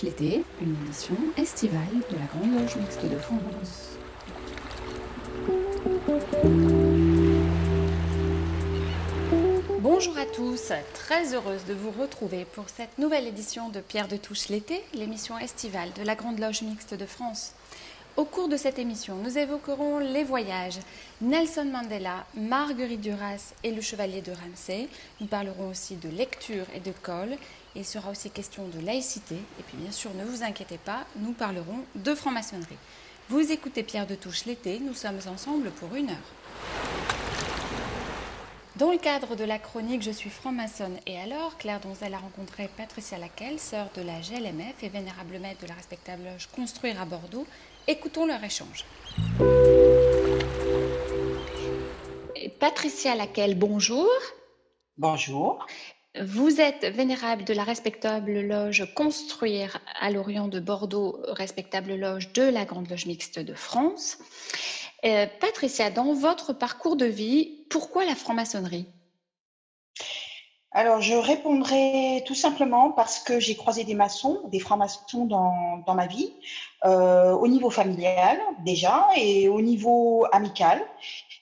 l'été, une édition estivale de la Grande Loge Mixte de France. Bonjour à tous, très heureuse de vous retrouver pour cette nouvelle édition de Pierre de Touche l'été, l'émission estivale de la Grande Loge Mixte de France. Au cours de cette émission, nous évoquerons les voyages, Nelson Mandela, Marguerite Duras et le Chevalier de Ramsay. Nous parlerons aussi de lecture et de colle. Il sera aussi question de laïcité. Et puis bien sûr, ne vous inquiétez pas, nous parlerons de franc-maçonnerie. Vous écoutez Pierre de Touche l'été, nous sommes ensemble pour une heure. Dans le cadre de la chronique Je suis franc-maçonne et alors, Claire Donzel a rencontré Patricia Laquelle, sœur de la GLMF et vénérable maître de la respectable loge Construire à Bordeaux, Écoutons leur échange. Patricia Laquelle, bonjour. Bonjour. Vous êtes vénérable de la respectable loge Construire à l'Orient de Bordeaux, respectable loge de la Grande Loge Mixte de France. Euh, Patricia, dans votre parcours de vie, pourquoi la franc-maçonnerie? Alors, je répondrai tout simplement parce que j'ai croisé des maçons, des francs-maçons dans, dans, ma vie, euh, au niveau familial déjà et au niveau amical.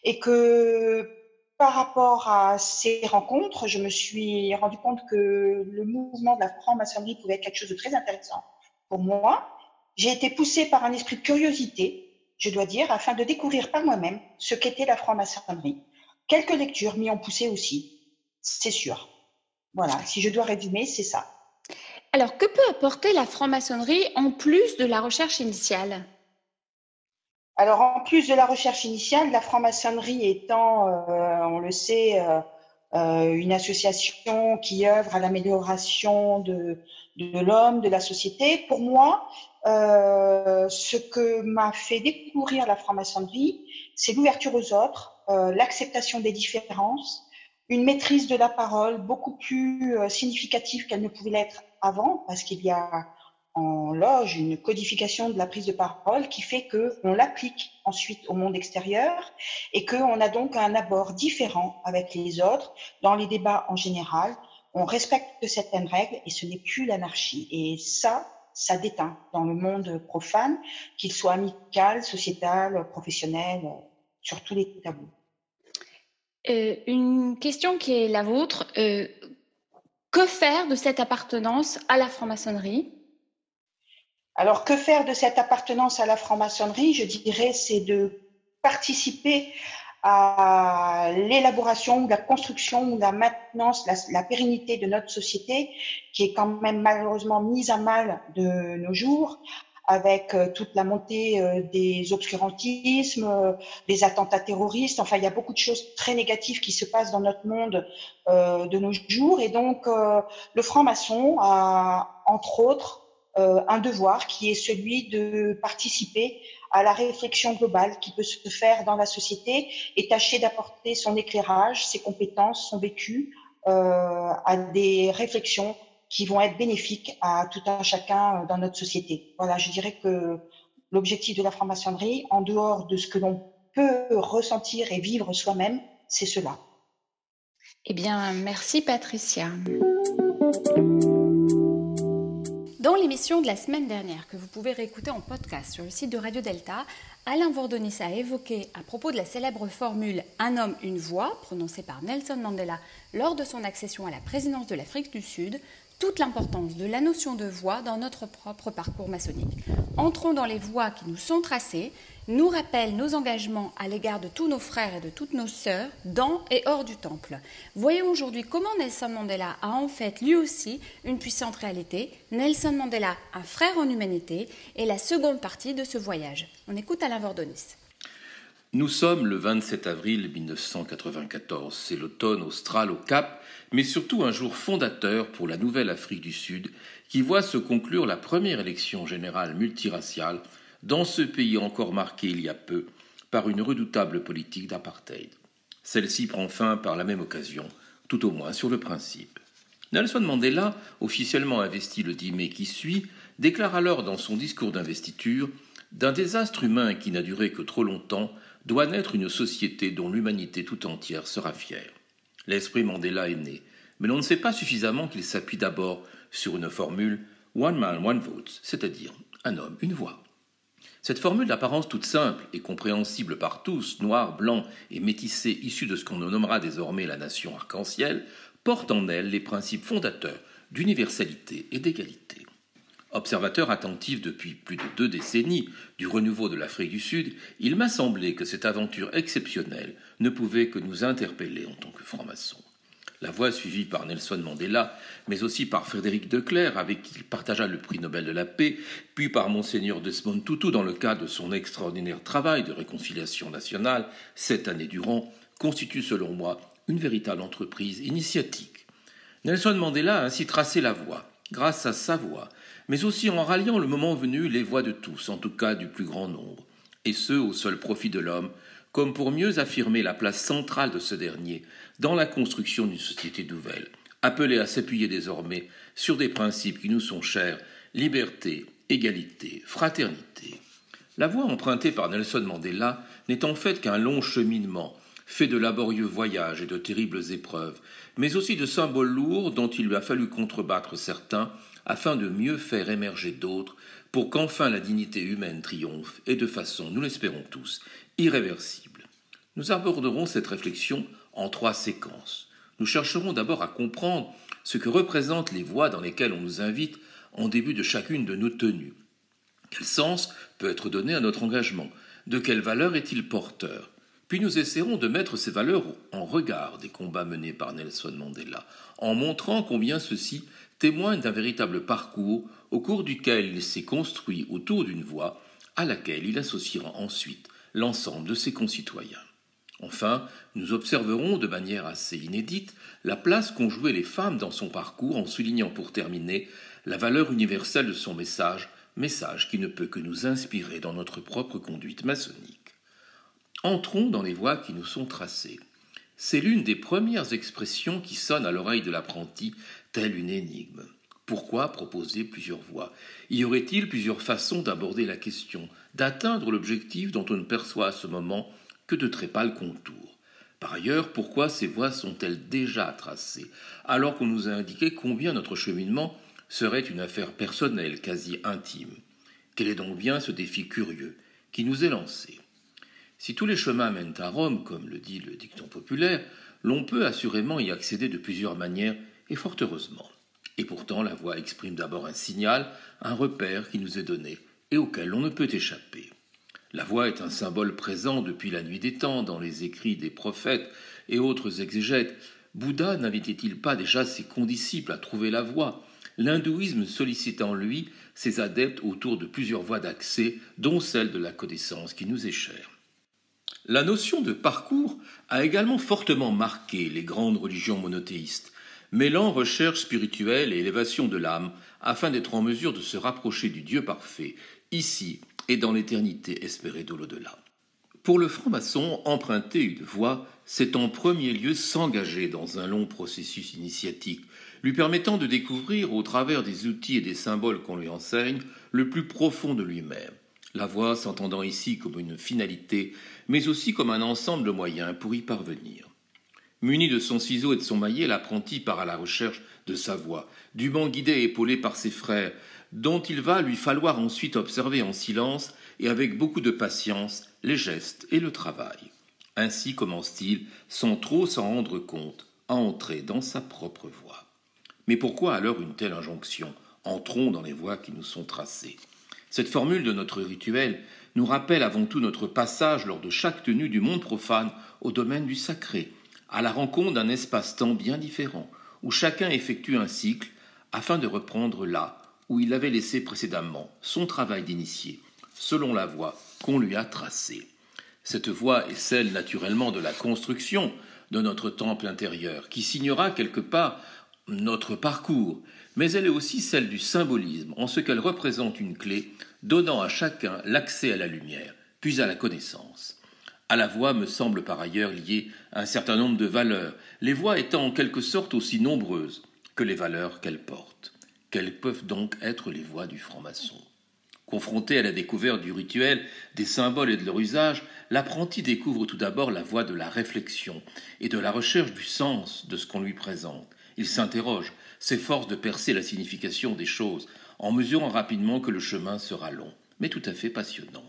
Et que par rapport à ces rencontres, je me suis rendu compte que le mouvement de la franc-maçonnerie pouvait être quelque chose de très intéressant pour moi. J'ai été poussée par un esprit de curiosité, je dois dire, afin de découvrir par moi-même ce qu'était la franc-maçonnerie. Quelques lectures m'y ont poussé aussi, c'est sûr. Voilà, si je dois résumer, c'est ça. Alors, que peut apporter la franc-maçonnerie en plus de la recherche initiale? Alors, en plus de la recherche initiale, la franc-maçonnerie étant, euh, on le sait, euh, euh, une association qui œuvre à l'amélioration de, l'homme, de la société, pour moi, ce que m'a fait découvrir la franc-maçonnerie, c'est l'ouverture aux autres, l'acceptation des différences, une maîtrise de la parole beaucoup plus significative qu'elle ne pouvait l'être avant, parce qu'il y a en loge une codification de la prise de parole qui fait qu'on l'applique ensuite au monde extérieur et qu'on a donc un abord différent avec les autres dans les débats en général. On respecte certaines règles et ce n'est plus l'anarchie. Et ça, ça déteint dans le monde profane, qu'il soit amical, sociétal, professionnel, sur tous les. Euh, une question qui est la vôtre. Euh, que faire de cette appartenance à la franc-maçonnerie? Alors, que faire de cette appartenance à la franc-maçonnerie? Je dirais, c'est de participer à l'élaboration, la construction, la maintenance, la, la, pérennité de notre société, qui est quand même malheureusement mise à mal de nos jours, avec euh, toute la montée euh, des obscurantismes, euh, des attentats terroristes. Enfin, il y a beaucoup de choses très négatives qui se passent dans notre monde de nos jours. Et donc, le franc-maçon a, entre autres, un devoir qui est celui de participer à la réflexion globale qui peut se faire dans la société et tâcher d'apporter son éclairage, ses compétences, son vécu à des réflexions qui vont être bénéfiques à tout un chacun euh, dans notre société. Voilà, je dirais que l'objectif de la franc-maçonnerie, en dehors de ce que l'on peut ressentir et vivre soi-même, c'est cela. Eh bien, merci Patricia. Dans l'émission de la semaine dernière, que vous pouvez réécouter en podcast sur le site de Radio Delta, Alain Vordonis a évoqué à propos de la célèbre formule Un homme, une voix, prononcée par Nelson Mandela lors de son accession à la présidence de l'Afrique du Sud, toute l'importance de la notion de voie dans notre propre parcours maçonnique. Entrons dans les voies qui nous sont tracées, nous rappellent nos engagements à l'égard de tous nos frères et de toutes nos sœurs dans et hors du temple. Voyons aujourd'hui comment Nelson Mandela a en fait lui aussi une puissante réalité. Nelson Mandela, un frère en humanité, est la seconde partie de ce voyage. On écoute Alain Vordonis. Nous sommes le 27 avril 1994. C'est l'automne austral au Cap, mais surtout un jour fondateur pour la nouvelle Afrique du Sud, qui voit se conclure la première élection générale multiraciale dans ce pays encore marqué il y a peu par une redoutable politique d'apartheid. Celle-ci prend fin par la même occasion, tout au moins sur le principe. Nelson Mandela, officiellement investi le 10 mai qui suit, déclare alors dans son discours d'investiture D'un désastre humain qui n'a duré que trop longtemps, doit naître une société dont l'humanité tout entière sera fière. L'esprit Mandela est né, mais l'on ne sait pas suffisamment qu'il s'appuie d'abord sur une formule One man, one vote, c'est-à-dire un homme, une voix. Cette formule d'apparence toute simple et compréhensible par tous, noirs, blancs et métissés issus de ce qu'on nommera désormais la nation arc-en-ciel, porte en elle les principes fondateurs d'universalité et d'égalité. Observateur attentif depuis plus de deux décennies du renouveau de l'Afrique du Sud, il m'a semblé que cette aventure exceptionnelle ne pouvait que nous interpeller en tant que francs-maçons. La voie suivie par Nelson Mandela, mais aussi par Frédéric Declerc, avec qui il partagea le prix Nobel de la paix, puis par Monseigneur Desmond Tutu dans le cadre de son extraordinaire travail de réconciliation nationale, sept années durant, constitue selon moi une véritable entreprise initiatique. Nelson Mandela a ainsi tracé la voie, grâce à sa voix, mais aussi en ralliant le moment venu les voix de tous, en tout cas du plus grand nombre, et ce au seul profit de l'homme, comme pour mieux affirmer la place centrale de ce dernier dans la construction d'une société nouvelle, appelée à s'appuyer désormais sur des principes qui nous sont chers, liberté, égalité, fraternité. La voie empruntée par Nelson Mandela n'est en fait qu'un long cheminement, fait de laborieux voyages et de terribles épreuves, mais aussi de symboles lourds dont il lui a fallu contrebattre certains afin de mieux faire émerger d'autres, pour qu'enfin la dignité humaine triomphe, et de façon, nous l'espérons tous, irréversible. Nous aborderons cette réflexion en trois séquences. Nous chercherons d'abord à comprendre ce que représentent les voies dans lesquelles on nous invite en début de chacune de nos tenues. Quel sens peut être donné à notre engagement? De quelle valeur est-il porteur? Puis nous essaierons de mettre ces valeurs en regard des combats menés par Nelson Mandela, en montrant combien ceux-ci témoignent d'un véritable parcours au cours duquel il s'est construit autour d'une voie à laquelle il associera ensuite l'ensemble de ses concitoyens. Enfin, nous observerons de manière assez inédite la place qu'ont joué les femmes dans son parcours en soulignant pour terminer la valeur universelle de son message, message qui ne peut que nous inspirer dans notre propre conduite maçonnique. Entrons dans les voies qui nous sont tracées. C'est l'une des premières expressions qui sonne à l'oreille de l'apprenti, telle une énigme. Pourquoi proposer plusieurs voies? Y aurait-il plusieurs façons d'aborder la question, d'atteindre l'objectif dont on ne perçoit à ce moment que de très pâles contours? Par ailleurs, pourquoi ces voies sont-elles déjà tracées, alors qu'on nous a indiqué combien notre cheminement serait une affaire personnelle, quasi intime. Quel est donc bien ce défi curieux qui nous est lancé? Si tous les chemins mènent à Rome, comme le dit le dicton populaire, l'on peut assurément y accéder de plusieurs manières, et fort heureusement. Et pourtant, la voix exprime d'abord un signal, un repère qui nous est donné et auquel on ne peut échapper. La voix est un symbole présent depuis la nuit des temps dans les écrits des prophètes et autres exégètes. Bouddha n'invitait-il pas déjà ses condisciples à trouver la voie? L'hindouisme sollicite en lui ses adeptes autour de plusieurs voies d'accès, dont celle de la connaissance qui nous est chère. La notion de parcours a également fortement marqué les grandes religions monothéistes, mêlant recherche spirituelle et élévation de l'âme afin d'être en mesure de se rapprocher du Dieu parfait, ici et dans l'éternité espérée de l'au-delà. Pour le franc-maçon, emprunter une voie, c'est en premier lieu s'engager dans un long processus initiatique, lui permettant de découvrir, au travers des outils et des symboles qu'on lui enseigne, le plus profond de lui-même. La voie s'entendant ici comme une finalité, mais aussi comme un ensemble de moyens pour y parvenir. Muni de son ciseau et de son maillet, l'apprenti part à la recherche de sa voie, dûment guidé et épaulé par ses frères, dont il va lui falloir ensuite observer en silence et avec beaucoup de patience les gestes et le travail. Ainsi commence-t-il, sans trop s'en rendre compte, à entrer dans sa propre voie. Mais pourquoi alors une telle injonction? Entrons dans les voies qui nous sont tracées. Cette formule de notre rituel nous rappelle avant tout notre passage lors de chaque tenue du monde profane au domaine du sacré, à la rencontre d'un espace-temps bien différent, où chacun effectue un cycle afin de reprendre là où il avait laissé précédemment son travail d'initié, selon la voie qu'on lui a tracée. Cette voie est celle naturellement de la construction de notre temple intérieur, qui signera quelque part notre parcours, mais elle est aussi celle du symbolisme, en ce qu'elle représente une clé donnant à chacun l'accès à la lumière, puis à la connaissance. À la voix me semble par ailleurs lié un certain nombre de valeurs, les voix étant en quelque sorte aussi nombreuses que les valeurs qu'elles portent. Quelles peuvent donc être les voix du franc-maçon? Confronté à la découverte du rituel, des symboles et de leur usage, l'apprenti découvre tout d'abord la voie de la réflexion et de la recherche du sens de ce qu'on lui présente. Il s'interroge, s'efforce de percer la signification des choses, en mesurant rapidement que le chemin sera long, mais tout à fait passionnant.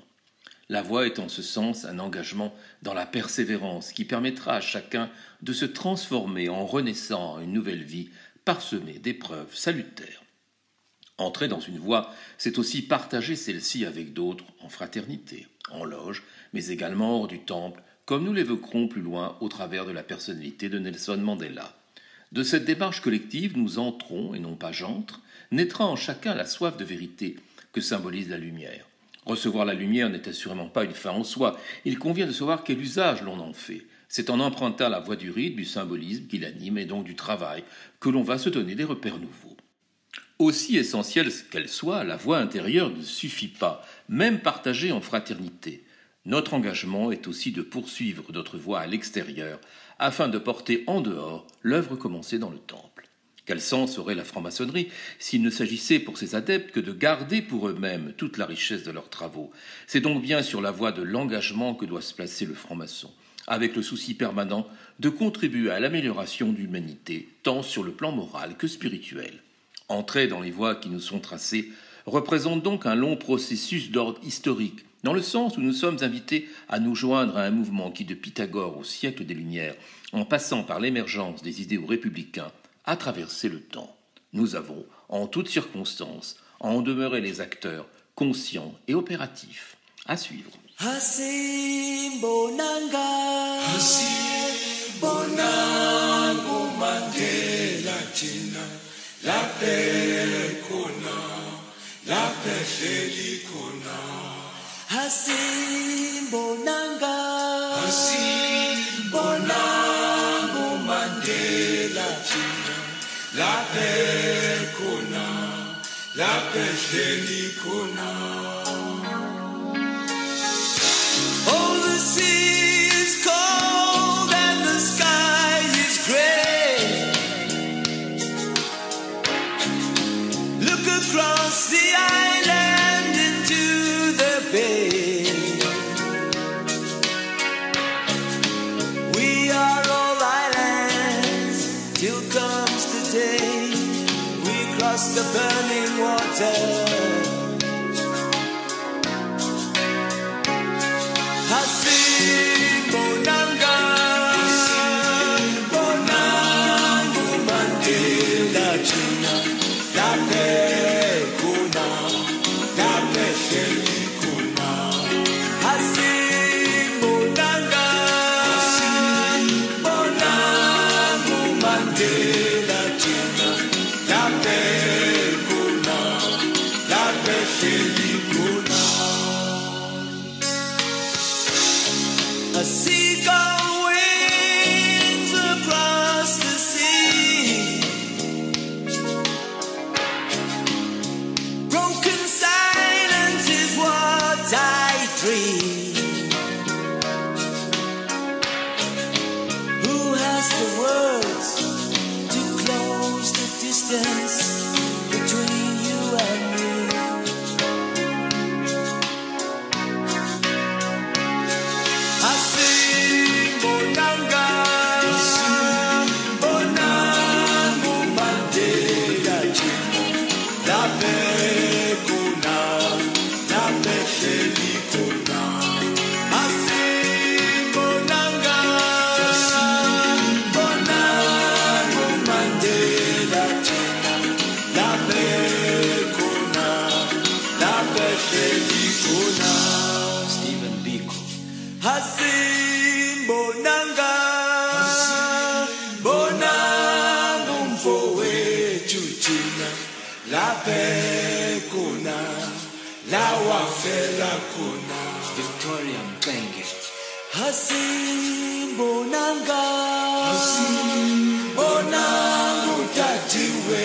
La voie est en ce sens un engagement dans la persévérance qui permettra à chacun de se transformer en renaissant à une nouvelle vie parsemée d'épreuves salutaires. Entrer dans une voie, c'est aussi partager celle-ci avec d'autres en fraternité, en loge, mais également hors du temple, comme nous l'évoquerons plus loin au travers de la personnalité de Nelson Mandela. De cette démarche collective, nous entrons, et non pas j'entre, naîtra en chacun la soif de vérité que symbolise la lumière. Recevoir la lumière n'est assurément pas une fin en soi, il convient de savoir quel usage l'on en fait. C'est en empruntant la voie du rite, du symbolisme qui l'anime et donc du travail que l'on va se donner des repères nouveaux. Aussi essentielle qu'elle soit, la voie intérieure ne suffit pas, même partagée en fraternité. Notre engagement est aussi de poursuivre notre voie à l'extérieur, afin de porter en dehors l'œuvre commencée dans le temple. Quel sens aurait la franc-maçonnerie s'il ne s'agissait pour ses adeptes que de garder pour eux-mêmes toute la richesse de leurs travaux? C'est donc bien sur la voie de l'engagement que doit se placer le franc-maçon, avec le souci permanent de contribuer à l'amélioration de l'humanité, tant sur le plan moral que spirituel. Entrer dans les voies qui nous sont tracées représente donc un long processus d'ordre historique, dans le sens où nous sommes invités à nous joindre à un mouvement qui, de Pythagore au siècle des Lumières, en passant par l'émergence des idéaux républicains, à traverser le temps. Nous avons, en toutes circonstances, à en demeurer les acteurs conscients et opératifs. À suivre. ehleli khona La paix qu'on la wafela qu'on a. Victorian hasi bonanga. Hasim bonangu tatiwe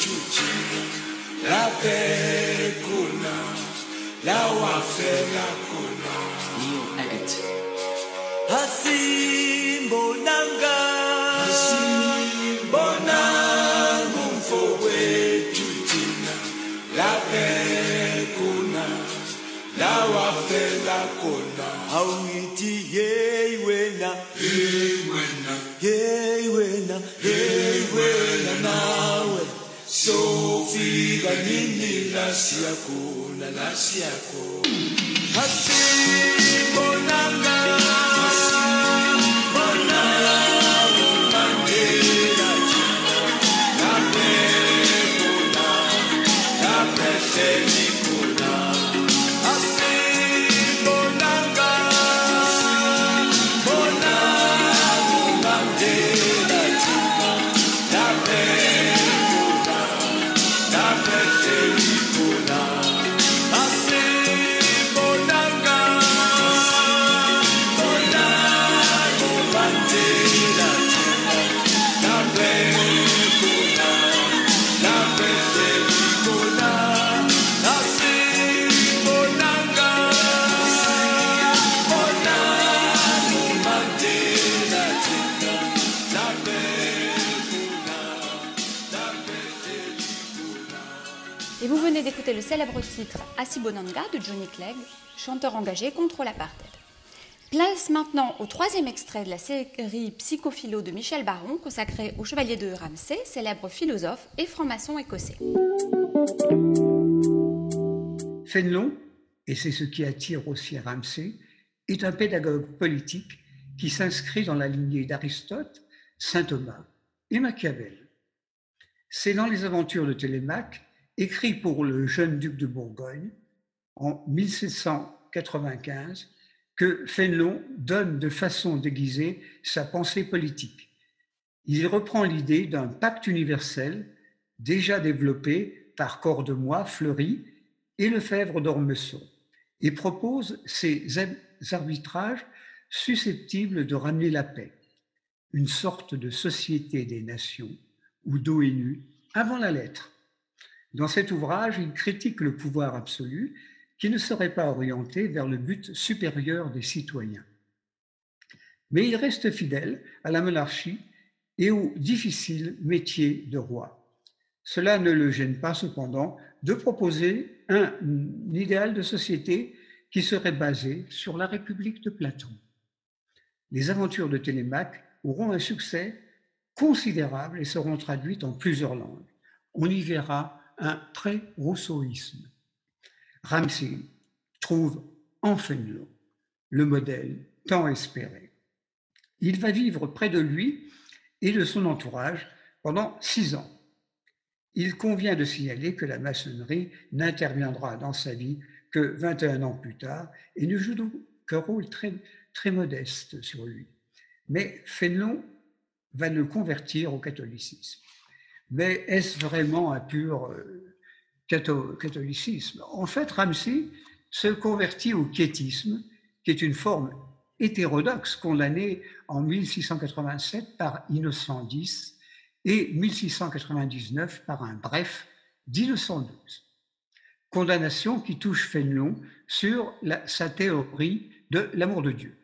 chuchi. La paix qu'on la wafela qu'on. Nimepiga nini lasi yako na lasi yako? Hasimonanga le célèbre titre Asibonanga de Johnny Clegg, chanteur engagé contre l'apartheid. Place maintenant au troisième extrait de la série Psychophilo de Michel Baron, consacré au chevalier de Ramsay, célèbre philosophe et franc-maçon écossais. Fénelon, et c'est ce qui attire aussi Ramsay, est un pédagogue politique qui s'inscrit dans la lignée d'Aristote, saint Thomas et Machiavel. C'est dans les aventures de Télémaque, écrit pour le jeune duc de Bourgogne en 1795, que Fénelon donne de façon déguisée sa pensée politique. Il reprend l'idée d'un pacte universel déjà développé par Cordemois, Fleury et Lefebvre d'Ormesson et propose ces arbitrages susceptibles de ramener la paix, une sorte de société des nations ou d'ONU avant la lettre. Dans cet ouvrage, il critique le pouvoir absolu qui ne serait pas orienté vers le but supérieur des citoyens. Mais il reste fidèle à la monarchie et au difficile métier de roi. Cela ne le gêne pas cependant de proposer un idéal de société qui serait basé sur la République de Platon. Les aventures de Télémaque auront un succès considérable et seront traduites en plusieurs langues. On y verra un très rousseauisme. Ramsay trouve en Fénelon le modèle tant espéré. Il va vivre près de lui et de son entourage pendant six ans. Il convient de signaler que la maçonnerie n'interviendra dans sa vie que 21 ans plus tard et ne joue donc qu'un rôle très, très modeste sur lui. Mais Fénelon va le convertir au catholicisme. Mais est-ce vraiment un pur euh, catholicisme? En fait, Ramsay se convertit au quiétisme, qui est une forme hétérodoxe condamnée en 1687 par Innocent X et 1699 par un bref d'Innocent XII. Condamnation qui touche Fénelon sur sa théorie de l'amour de Dieu.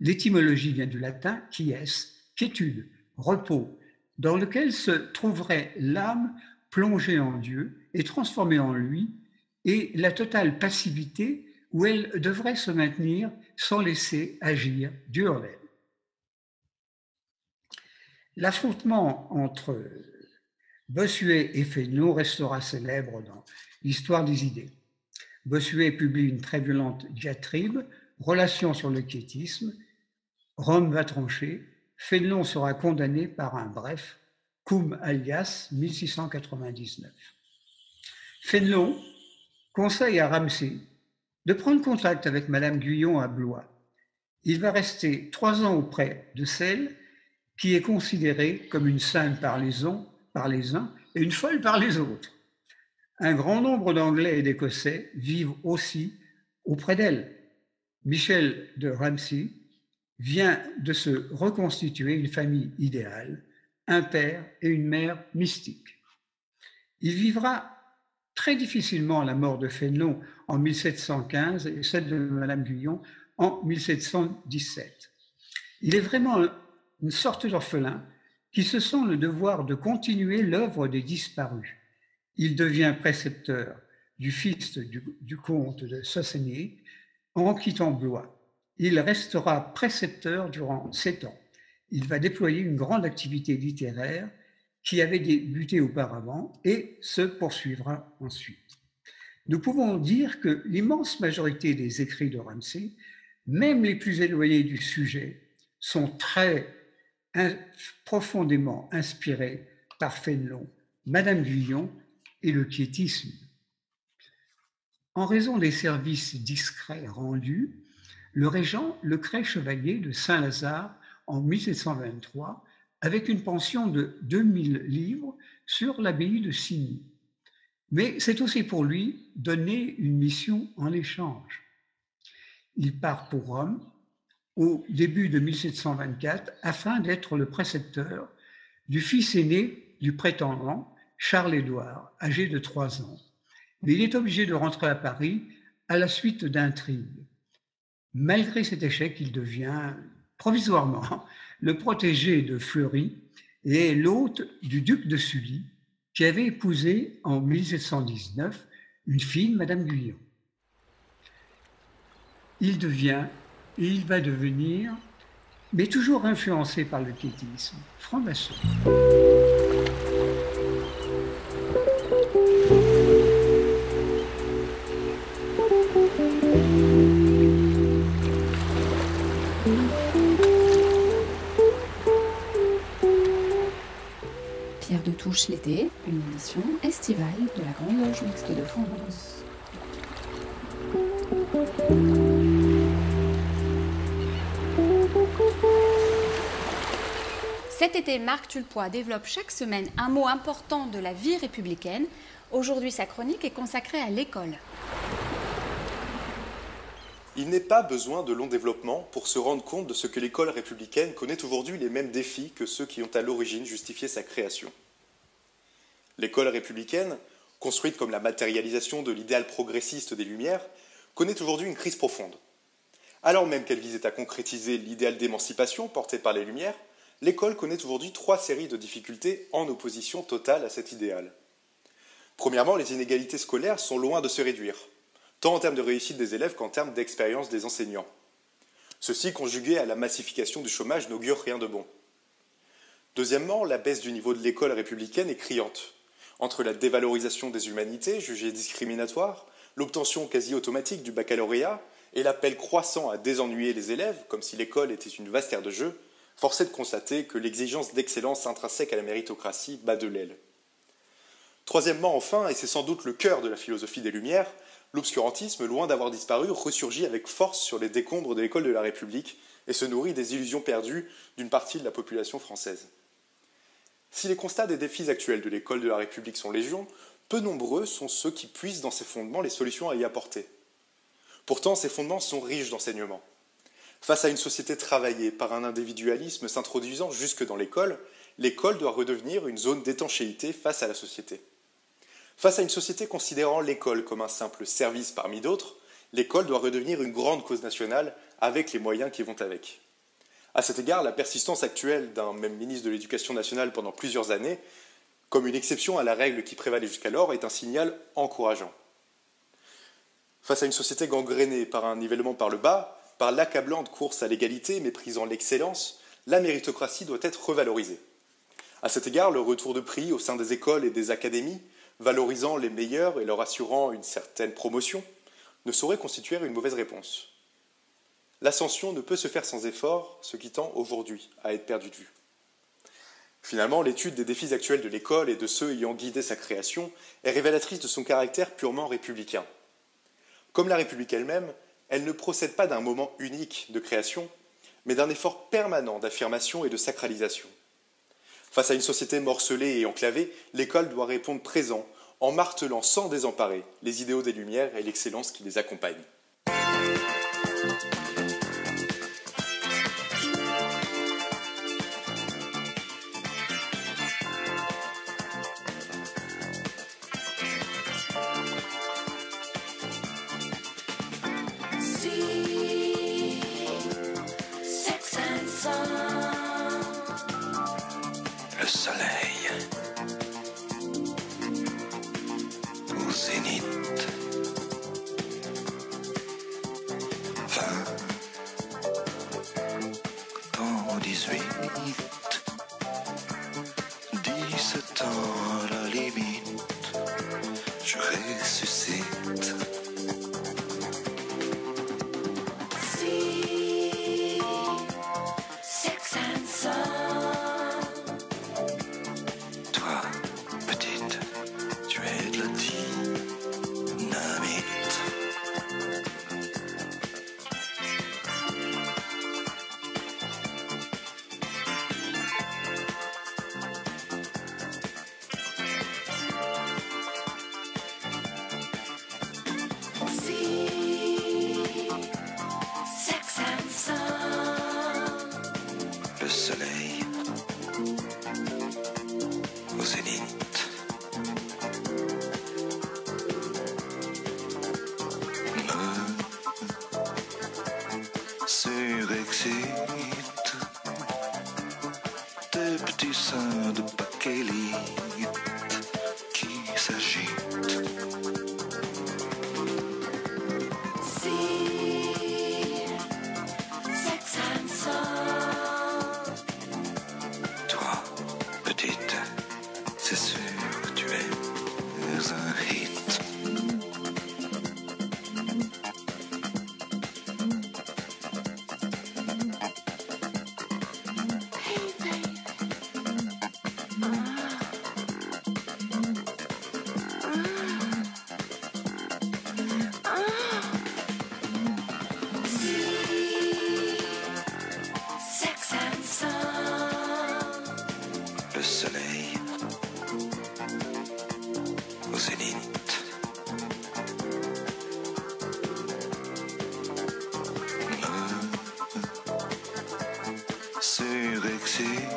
L'étymologie vient du latin qui est, quiétude, repos, dans lequel se trouverait l'âme plongée en Dieu et transformée en lui, et la totale passivité où elle devrait se maintenir sans laisser agir Dieu en. L'affrontement entre Bossuet et Fénelon restera célèbre dans l'histoire des idées. Bossuet publie une très violente diatribe, Relation sur le quiétisme, Rome va trancher, Fénelon sera condamné par un bref, cum alias 1699. Fénelon conseille à Ramsay de prendre contact avec Madame Guyon à Blois. Il va rester trois ans auprès de celle qui est considérée comme une sainte par les, uns, par les uns et une folle par les autres. Un grand nombre d'Anglais et d'Écossais vivent aussi auprès d'elle. Michel de Ramsay vient de se reconstituer une famille idéale, un père et une mère mystiques. Il vivra très difficilement la mort de Fénelon en 1715 et celle de Madame Guyon en 1717. Il est vraiment une sorte d'orphelin qui se sent le devoir de continuer l'œuvre des disparus. Il devient précepteur du fils du, comte de Sossigny en quittant Blois. Il restera précepteur durant sept ans. Il va déployer une grande activité littéraire qui avait débuté auparavant et se poursuivra ensuite. Nous pouvons dire que l'immense majorité des écrits de Ramsay, même les plus éloignés du sujet, sont très profondément inspirés par Fénelon, Madame Guyon et le quiétisme. En raison des services discrets rendus, le régent le crée chevalier de Saint-Lazare en 1723 avec une pension de 2000 livres sur l'abbaye de Signy. Mais c'est aussi pour lui donner une mission en échange. Il part pour Rome au début de 1724 afin d'être le précepteur du fils aîné du prétendant, Charles-Édouard, âgé de trois ans. Mais il est obligé de rentrer à Paris à la suite d'intrigues. Malgré cet échec, il devient provisoirement le protégé de Fleury et l'hôte du duc de Sully, qui avait épousé en 1719 une fille, Madame Guyon. Il devient, et il va devenir, mais toujours influencé par le quiétisme, franc-maçon. Touche l'été, une édition estivale de la Grande Loge Mixte de France. Cet été, Marc Tulpois développe chaque semaine un mot important de la vie républicaine. Aujourd'hui, sa chronique est consacrée à l'école. Il n'est pas besoin de long développement pour se rendre compte de ce que l'école républicaine connaît aujourd'hui les mêmes défis que ceux qui ont à l'origine justifié sa création. L'école républicaine, construite comme la matérialisation de l'idéal progressiste des Lumières, connaît aujourd'hui une crise profonde. Alors même qu'elle visait à concrétiser l'idéal d'émancipation porté par les Lumières, l'école connaît aujourd'hui trois séries de difficultés en opposition totale à cet idéal. Premièrement, les inégalités scolaires sont loin de se réduire, tant en termes de réussite des élèves qu'en termes d'expérience des enseignants. Ceci, conjugué à la massification du chômage, n'augure rien de bon. Deuxièmement, la baisse du niveau de l'école républicaine est criante entre la dévalorisation des humanités, jugée discriminatoire, l'obtention quasi automatique du baccalauréat et l'appel croissant à désennuyer les élèves, comme si l'école était une vaste aire de jeu, force de constater que l'exigence d'excellence intrinsèque à la méritocratie bat de l'aile. Troisièmement, enfin, et c'est sans doute le cœur de la philosophie des Lumières, l'obscurantisme, loin d'avoir disparu, ressurgit avec force sur les décombres de l'école de la République et se nourrit des illusions perdues d'une partie de la population française. Si les constats des défis actuels de l'école de la République sont légion, peu nombreux sont ceux qui puisent dans ces fondements les solutions à y apporter. Pourtant, ces fondements sont riches d'enseignements. Face à une société travaillée par un individualisme s'introduisant jusque dans l'école, l'école doit redevenir une zone d'étanchéité face à la société. Face à une société considérant l'école comme un simple service parmi d'autres, l'école doit redevenir une grande cause nationale avec les moyens qui vont avec. À cet égard, la persistance actuelle d'un même ministre de l'Éducation nationale pendant plusieurs années, comme une exception à la règle qui prévalait jusqu'alors, est un signal encourageant. Face à une société gangrénée par un nivellement par le bas, par l'accablante course à l'égalité méprisant l'excellence, la méritocratie doit être revalorisée. À cet égard, le retour de prix au sein des écoles et des académies, valorisant les meilleurs et leur assurant une certaine promotion, ne saurait constituer une mauvaise réponse. L'ascension ne peut se faire sans effort, ce qui tend aujourd'hui à être perdu de vue. Finalement, l'étude des défis actuels de l'école et de ceux ayant guidé sa création est révélatrice de son caractère purement républicain. Comme la République elle-même, elle ne procède pas d'un moment unique de création, mais d'un effort permanent d'affirmation et de sacralisation. Face à une société morcelée et enclavée, l'école doit répondre présent en martelant sans désemparer les idéaux des Lumières et l'excellence qui les accompagne. See.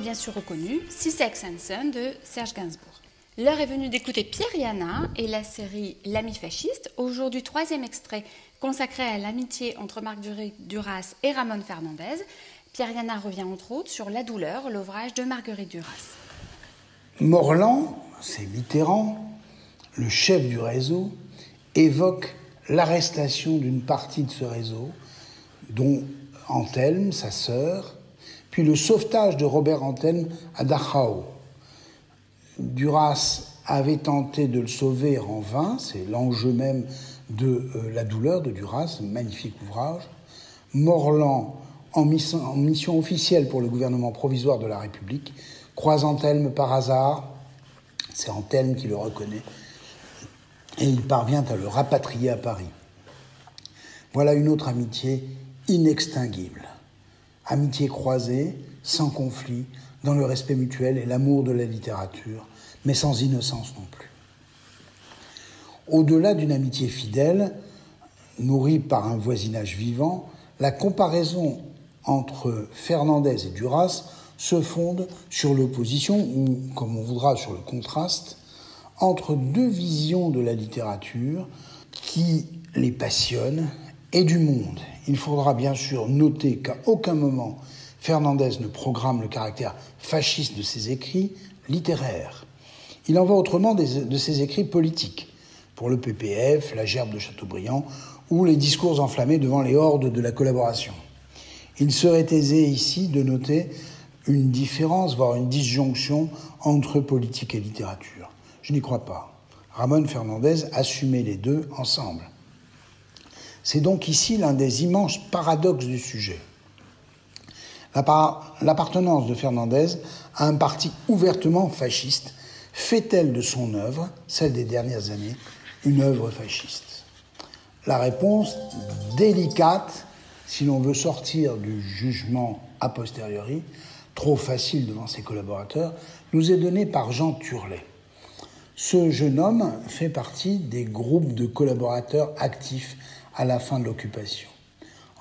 Bien sûr reconnu Six Sex and Son de Serge Gainsbourg. L'heure est venue d'écouter Pierre Yana et la série L'ami fasciste. Aujourd'hui, troisième extrait consacré à l'amitié entre Marc Duras et Ramon Fernandez. Pierre Yana revient entre autres sur La douleur, l'ouvrage de Marguerite Duras. Morland, c'est Mitterrand, le chef du réseau, évoque l'arrestation d'une partie de ce réseau, dont Anthelme, sa sœur, puis le sauvetage de Robert Anthelme à Dachau. Duras avait tenté de le sauver en vain, c'est l'enjeu même de euh, La douleur de Duras, magnifique ouvrage. Morland, en mission, en mission officielle pour le gouvernement provisoire de la République, croise Anthelme par hasard, c'est Anthelme qui le reconnaît, et il parvient à le rapatrier à Paris. Voilà une autre amitié inextinguible. Amitié croisée, sans conflit, dans le respect mutuel et l'amour de la littérature, mais sans innocence non plus. Au-delà d'une amitié fidèle, nourrie par un voisinage vivant, la comparaison entre Fernandez et Duras se fonde sur l'opposition, ou comme on voudra sur le contraste, entre deux visions de la littérature qui les passionnent et du monde. Il faudra bien sûr noter qu'à aucun moment Fernandez ne programme le caractère fasciste de ses écrits littéraires. Il en va autrement des- de ses écrits politiques, pour le PPF, la gerbe de Chateaubriand ou les discours enflammés devant les hordes de la collaboration. Il serait aisé ici de noter une différence, voire une disjonction entre politique et littérature. Je n'y crois pas. Ramon Fernandez assumait les deux ensemble. C'est donc ici l'un des immenses paradoxes du sujet. L'appar- L'appartenance de Fernandez à un parti ouvertement fasciste fait-elle de son œuvre, celle des dernières années, une œuvre fasciste? La réponse délicate, si l'on veut sortir du jugement a posteriori, trop facile devant ses collaborateurs, nous est donnée par Jean Turlet. Ce jeune homme fait partie des groupes de collaborateurs actifs à la fin de l'occupation.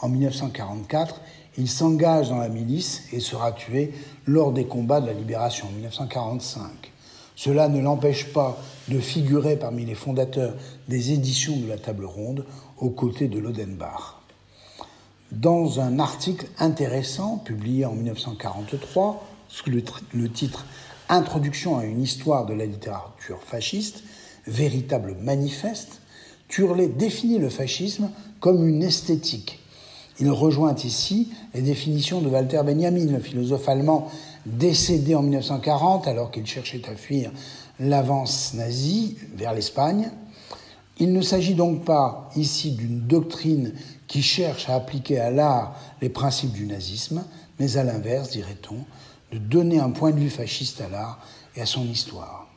En 1944, il s'engage dans la milice et sera tué lors des combats de la libération en 1945. Cela ne l'empêche pas de figurer parmi les fondateurs des éditions de la Table Ronde aux côtés de Lodenbach. Dans un article intéressant publié en 1943, sous le, le titre Introduction à une histoire de la littérature fasciste, véritable manifeste, Turlet définit le fascisme comme une esthétique. Il rejoint ici les définitions de Walter Benjamin, le philosophe allemand décédé en 1940 alors qu'il cherchait à fuir l'avance nazie vers l'Espagne. Il ne s'agit donc pas ici d'une doctrine qui cherche à appliquer à l'art les principes du nazisme, mais à l'inverse, dirait-on, de donner un point de vue fasciste à l'art et à son histoire.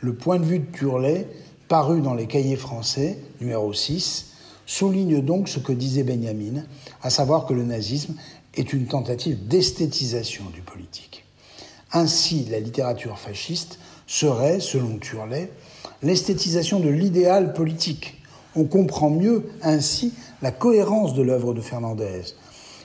Le point de vue de Turlet, paru dans les cahiers français, numéro 6, souligne donc ce que disait Benjamin, à savoir que le nazisme est une tentative d'esthétisation du politique. Ainsi, la littérature fasciste serait, selon Turlet, l'esthétisation de l'idéal politique. On comprend mieux ainsi la cohérence de l'œuvre de Fernandez,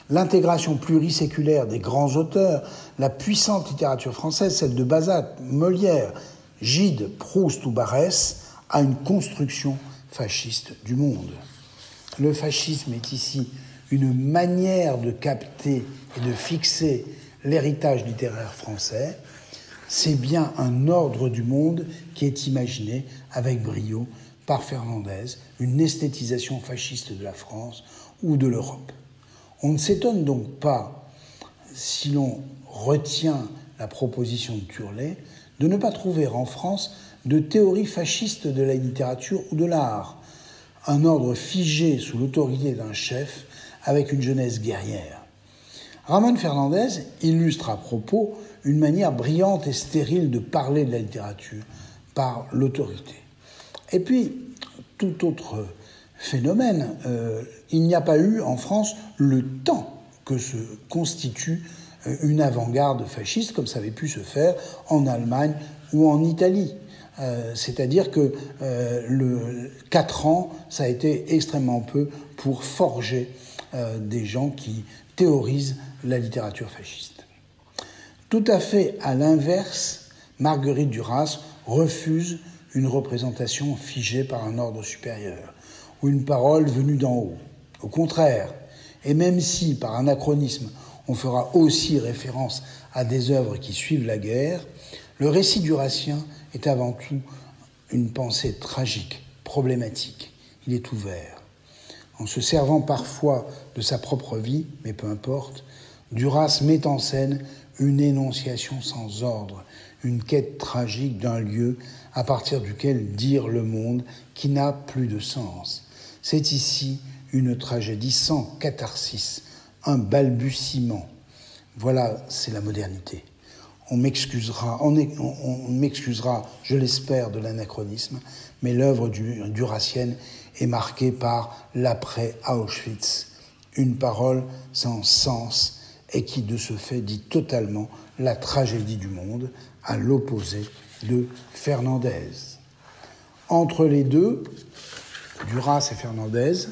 l'intégration pluriséculaire des grands auteurs, la puissante littérature française, celle de Bazat, Molière, Gide, Proust ou Barès, à une construction fasciste du monde. Le fascisme est ici une manière de capter et de fixer l'héritage littéraire français. C'est bien un ordre du monde qui est imaginé avec brio par Fernandez, une esthétisation fasciste de la France ou de l'Europe. On ne s'étonne donc pas, si l'on retient la proposition de Turlet, de ne pas trouver en France de théorie fasciste de la littérature ou de l'art, un ordre figé sous l'autorité d'un chef avec une jeunesse guerrière. Ramon Fernandez illustre à propos une manière brillante et stérile de parler de la littérature par l'autorité. Et puis, tout autre phénomène, euh, il n'y a pas eu en France le temps que se constitue euh, une avant-garde fasciste comme ça avait pu se faire en Allemagne ou en Italie. Euh, c'est-à-dire que euh, le 4 ans, ça a été extrêmement peu pour forger euh, des gens qui théorisent la littérature fasciste. Tout à fait à l'inverse, Marguerite Duras refuse une représentation figée par un ordre supérieur ou une parole venue d'en haut. Au contraire, et même si par anachronisme on fera aussi référence à des œuvres qui suivent la guerre, le récit durassien est avant tout une pensée tragique, problématique. Il est ouvert. En se servant parfois de sa propre vie, mais peu importe, Duras met en scène une énonciation sans ordre, une quête tragique d'un lieu à partir duquel dire le monde qui n'a plus de sens. C'est ici une tragédie sans catharsis, un balbutiement. Voilà, c'est la modernité on m'excusera, je l'espère, de l'anachronisme, mais l'œuvre du, duracienne est marquée par l'après Auschwitz, une parole sans sens et qui de ce fait dit totalement la tragédie du monde, à l'opposé de Fernandez. Entre les deux, Duras et Fernandez,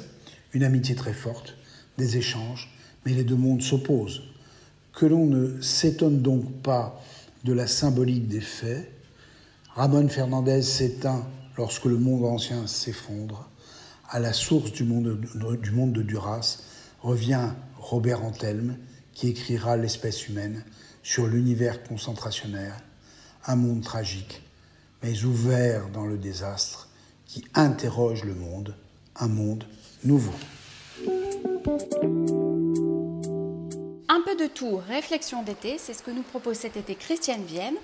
une amitié très forte, des échanges, mais les deux mondes s'opposent que l'on ne s'étonne donc pas de la symbolique des faits. Ramon Fernandez s'éteint lorsque le monde ancien s'effondre. À la source du monde, de Duras revient Robert Antelme, qui écrira L'espèce humaine sur l'univers concentrationnaire, un monde tragique, mais ouvert dans le désastre, qui interroge le monde, un monde nouveau. Un peu de tout, réflexion d'été, c'est ce que nous propose cet été Christiane Vienne.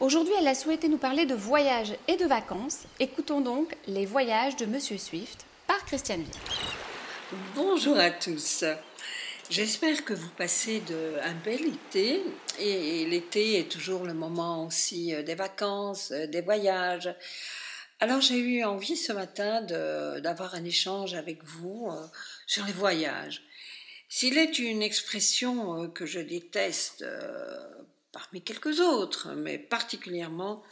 Aujourd'hui, elle a souhaité nous parler de voyages et de vacances. Écoutons donc Les voyages de Monsieur Swift par Christiane Vienne. Bonjour à tous. J'espère que vous passez de, un bel été et, l'été est toujours le moment aussi euh, des vacances, euh, des voyages. Alors j'ai eu envie ce matin d'avoir un échange avec vous euh, sur les voyages. S'il est une expression euh, que je déteste euh, parmi quelques autres, mais particulièrement,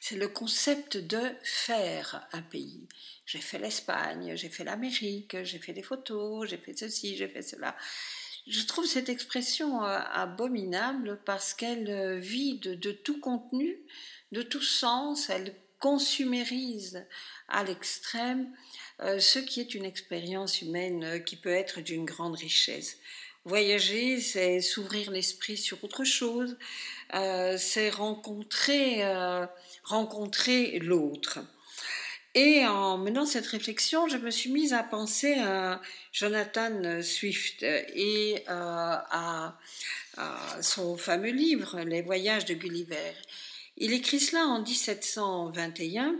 c'est le concept de faire un pays. J'ai fait l'Espagne, j'ai fait l'Amérique, j'ai fait des photos, j'ai fait ceci, j'ai fait cela. Je trouve cette expression euh, abominable parce qu'elle vide de tout contenu, de tout sens, elle consumérise à l'extrême ce qui est une expérience humaine euh, qui peut être d'une grande richesse. Voyager, c'est s'ouvrir l'esprit sur autre chose, euh, c'est rencontrer, euh, rencontrer l'autre. Et en menant cette réflexion, je me suis mise à penser à Jonathan Swift et euh, à, son fameux livre, Les voyages de Gulliver. Il écrit cela en 1721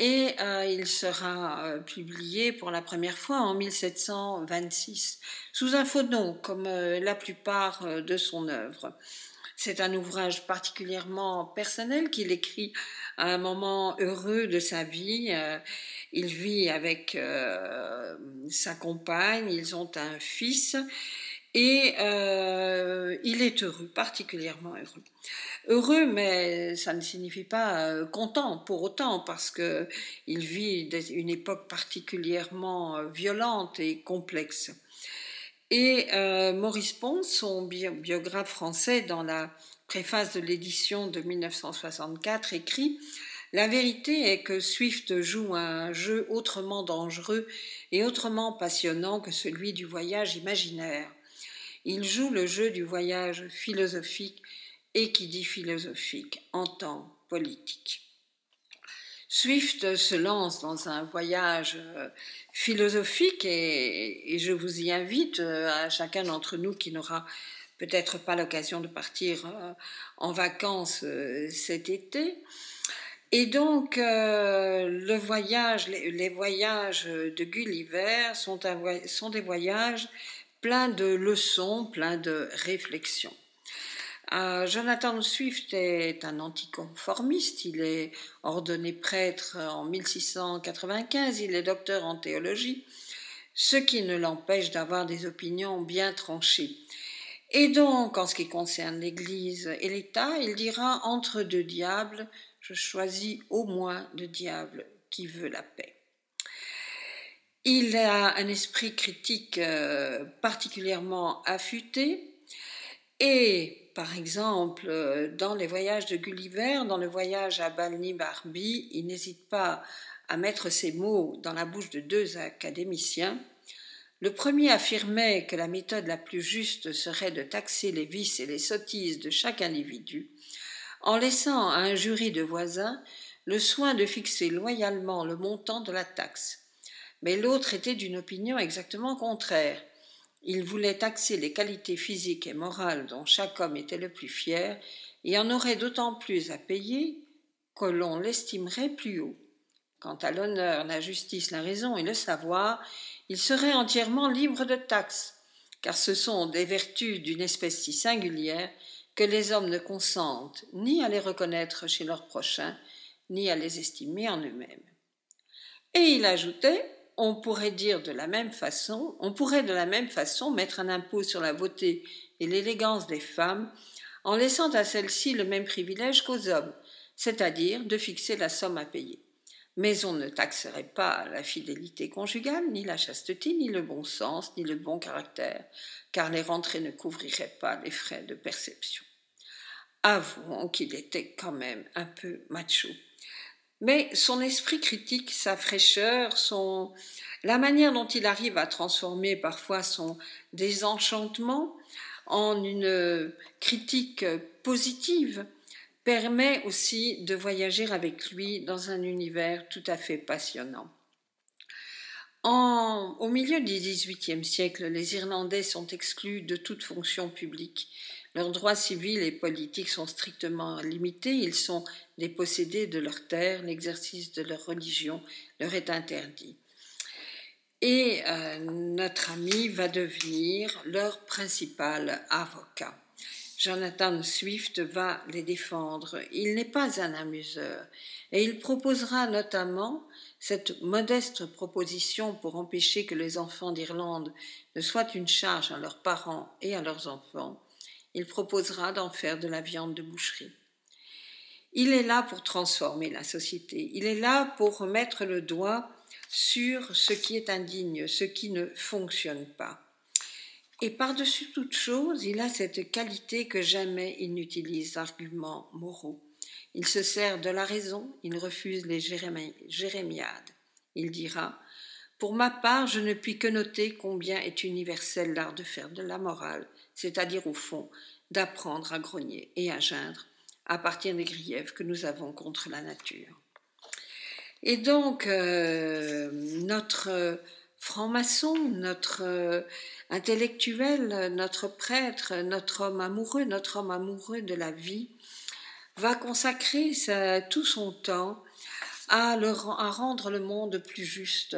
et euh, il sera euh, publié pour la première fois en 1726 sous un faux nom comme euh, la plupart de son œuvre. C'est un ouvrage particulièrement personnel qu'il écrit à un moment heureux de sa vie. Il vit avec sa compagne, ils ont un fils et il est heureux, particulièrement heureux. Heureux, mais ça ne signifie pas euh, content pour autant, parce que il vit une époque particulièrement euh, violente et complexe. Et euh, Maurice Pons, son biographe français, dans la préface de l'édition de 1964, écrit La vérité est que Swift joue un jeu autrement dangereux et autrement passionnant que celui du voyage imaginaire. Il joue le jeu du voyage philosophique et qui dit philosophique entend politique. Swift se lance dans un voyage euh, philosophique et, je vous y invite euh, à chacun d'entre nous qui n'aura peut-être pas l'occasion de partir euh, en vacances cet été. Et donc, les, voyages de Gulliver sont des voyages pleins de leçons, pleins de réflexions. Euh, Jonathan Swift est un anticonformiste, il est ordonné prêtre en 1695, il est docteur en théologie, ce qui ne l'empêche d'avoir des opinions bien tranchées. Et donc, en ce qui concerne l'Église et l'État, il dira entre deux diables, je choisis au moins le diable qui veut la paix. Il a un esprit critique euh, particulièrement affûté et par exemple, euh, dans les voyages de Gulliver, dans le voyage à Balny-Barbie, il n'hésite pas à mettre ces mots dans la bouche de deux académiciens. Le premier affirmait que la méthode la plus juste serait de taxer les vices et les sottises de chaque individu, en laissant à un jury de voisins le soin de fixer loyalement le montant de la taxe. Mais l'autre était d'une opinion exactement contraire. Il voulait taxer les qualités physiques et morales dont chaque homme était le plus fier, et en aurait d'autant plus à payer que l'on l'estimerait plus haut. Quant à l'honneur, la justice, la raison et le savoir, il serait entièrement libre de taxes, car ce sont des vertus d'une espèce si singulière que les hommes ne consentent ni à les reconnaître chez leurs prochains, ni à les estimer en eux-mêmes. Et il ajoutait on pourrait dire de la même façon, on pourrait de la même façon mettre un impôt sur la beauté et l'élégance des femmes en laissant à celles-ci le même privilège qu'aux hommes, c'est-à-dire de fixer la somme à payer. Mais on ne taxerait pas la fidélité conjugale, ni la chasteté, ni le bon sens, ni le bon caractère, car les rentrées ne couvriraient pas les frais de perception. Avouons qu'il était quand même un peu macho mais son esprit critique, sa fraîcheur, la manière dont il arrive à transformer parfois son désenchantement en une critique positive permet aussi de voyager avec lui dans un univers tout à fait passionnant. Au milieu du XVIIIe siècle, les Irlandais sont exclus de toute fonction publique. Leurs droits civils et politiques sont strictement limités, ils sont dépossédés de leurs terres, l'exercice de leur religion leur est interdit. Et euh, notre ami va devenir leur principal avocat. Jonathan Swift va les défendre. Il n'est pas un amuseur et il proposera notamment cette modeste proposition pour empêcher que les enfants d'Irlande ne soient une charge à leurs parents et à leurs enfants il proposera d'en faire de la viande de boucherie. Il est là pour transformer la société, il est là pour remettre le doigt sur ce qui est indigne, ce qui ne fonctionne pas. Et par-dessus toute chose, il a cette qualité que jamais il n'utilise d'arguments moraux. Il se sert de la raison, il refuse les jérémiades. Il dira Pour ma part, je ne puis que noter combien est universel l'art de faire de la morale, c'est-à-dire au fond d'apprendre à grogner et à geindre à partir des griefs que nous avons contre la nature. Et donc, euh, notre franc-maçon, notre euh, intellectuel, notre prêtre, notre homme amoureux, notre homme amoureux de la vie, va consacrer tout son temps à, à rendre le monde plus juste.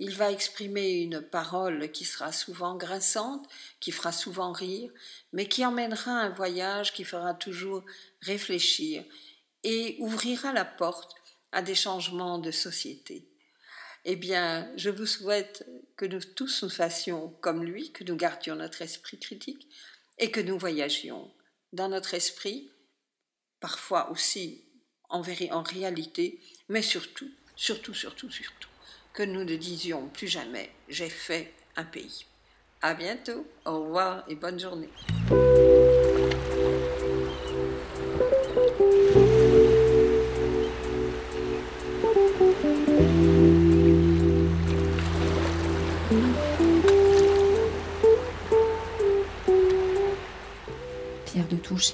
Il va exprimer une parole qui sera souvent grinçante, qui fera souvent rire, mais qui emmènera un voyage qui fera toujours réfléchir et ouvrira la porte à des changements de société. Eh bien, je vous souhaite que nous tous nous fassions comme lui, que nous gardions notre esprit critique et que nous voyagions dans notre esprit, parfois aussi en, en réalité, mais surtout, surtout, surtout, surtout, que nous ne disions plus jamais j'ai fait un pays. À bientôt, au revoir et bonne journée.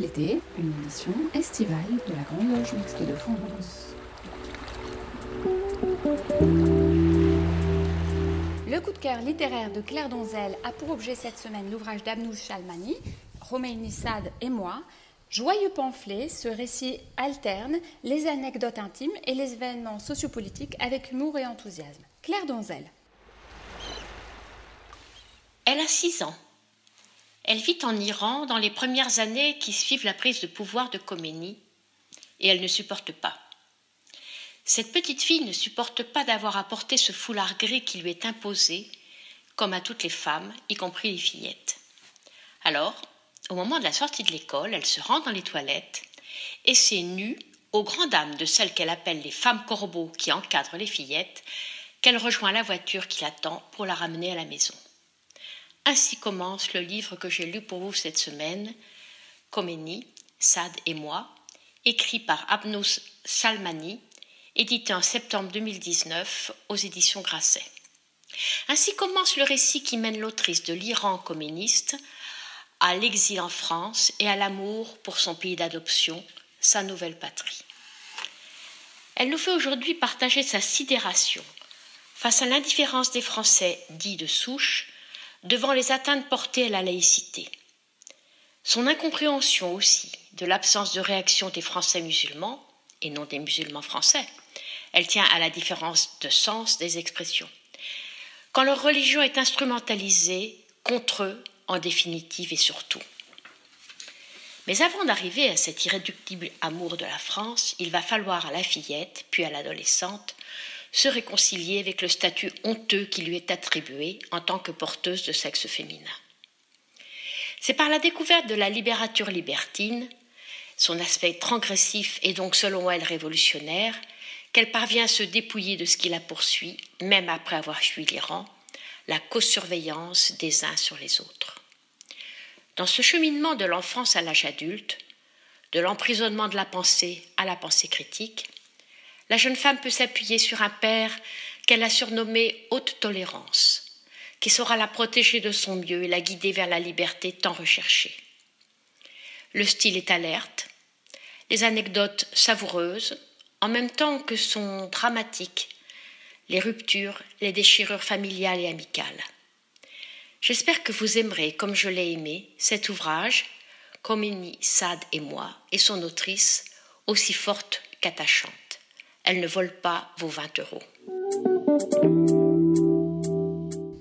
l'été, une émission estivale de la Grande Loge Mixte de France. Coup de cœur littéraire de Claire Donzel a pour objet cette semaine l'ouvrage d'Abnous Chalmani, Romain Sade et moi. Joyeux pamphlet, ce récit alterne les anecdotes intimes et les événements sociopolitiques avec humour et enthousiasme. Claire Donzel. Elle a 6 ans. Elle vit en Iran dans les premières années qui suivent la prise de pouvoir de Khomeini et elle ne supporte pas. Cette petite fille ne supporte pas d'avoir à porter ce foulard gris qui lui est imposé, comme à toutes les femmes, y compris les fillettes. Alors, au moment de la sortie de l'école, elle se rend dans les toilettes et c'est nue, aux grandes dames de celles qu'elle appelle les femmes corbeaux qui encadrent les fillettes, qu'elle rejoint la voiture qui l'attend pour la ramener à la maison. Ainsi commence le livre que j'ai lu pour vous cette semaine, Khomeini, Sad et moi, écrit par Abnous Salmani, édité en septembre 2019 aux éditions Grasset. Ainsi commence le récit qui mène l'autrice de l'Iran communiste à l'exil en France et à l'amour pour son pays d'adoption, sa nouvelle patrie. Elle nous fait aujourd'hui partager sa sidération face à l'indifférence des Français dits de souche devant les atteintes portées à la laïcité. Son incompréhension aussi de l'absence de réaction des Français musulmans, et non des musulmans français, elle tient à la différence de sens des expressions. Quand leur religion est instrumentalisée contre eux, en définitive et surtout. Mais avant d'arriver à cet irréductible amour de la France, il va falloir à la fillette, puis à l'adolescente, se réconcilier avec le statut honteux qui lui est attribué en tant que porteuse de sexe féminin. C'est par la découverte de la libérature libertine, son aspect transgressif et donc selon elle révolutionnaire, qu'elle parvient à se dépouiller de ce qui la poursuit, même après avoir fui l'Iran, la co-surveillance des uns sur les autres. Dans ce cheminement de l'enfance à l'âge adulte, de l'emprisonnement de la pensée à la pensée critique, la jeune femme peut s'appuyer sur un père qu'elle a surnommé haute tolérance, qui saura la protéger de son mieux et la guider vers la liberté tant recherchée. Le style est alerte, les anecdotes savoureuses, en même temps que sont dramatiques les ruptures, les déchirures familiales et amicales. J'espère que vous aimerez, comme je l'ai aimé, cet ouvrage, Comini Sad et moi, et son autrice, aussi forte qu'attachante elle ne vole pas vos 20 euros.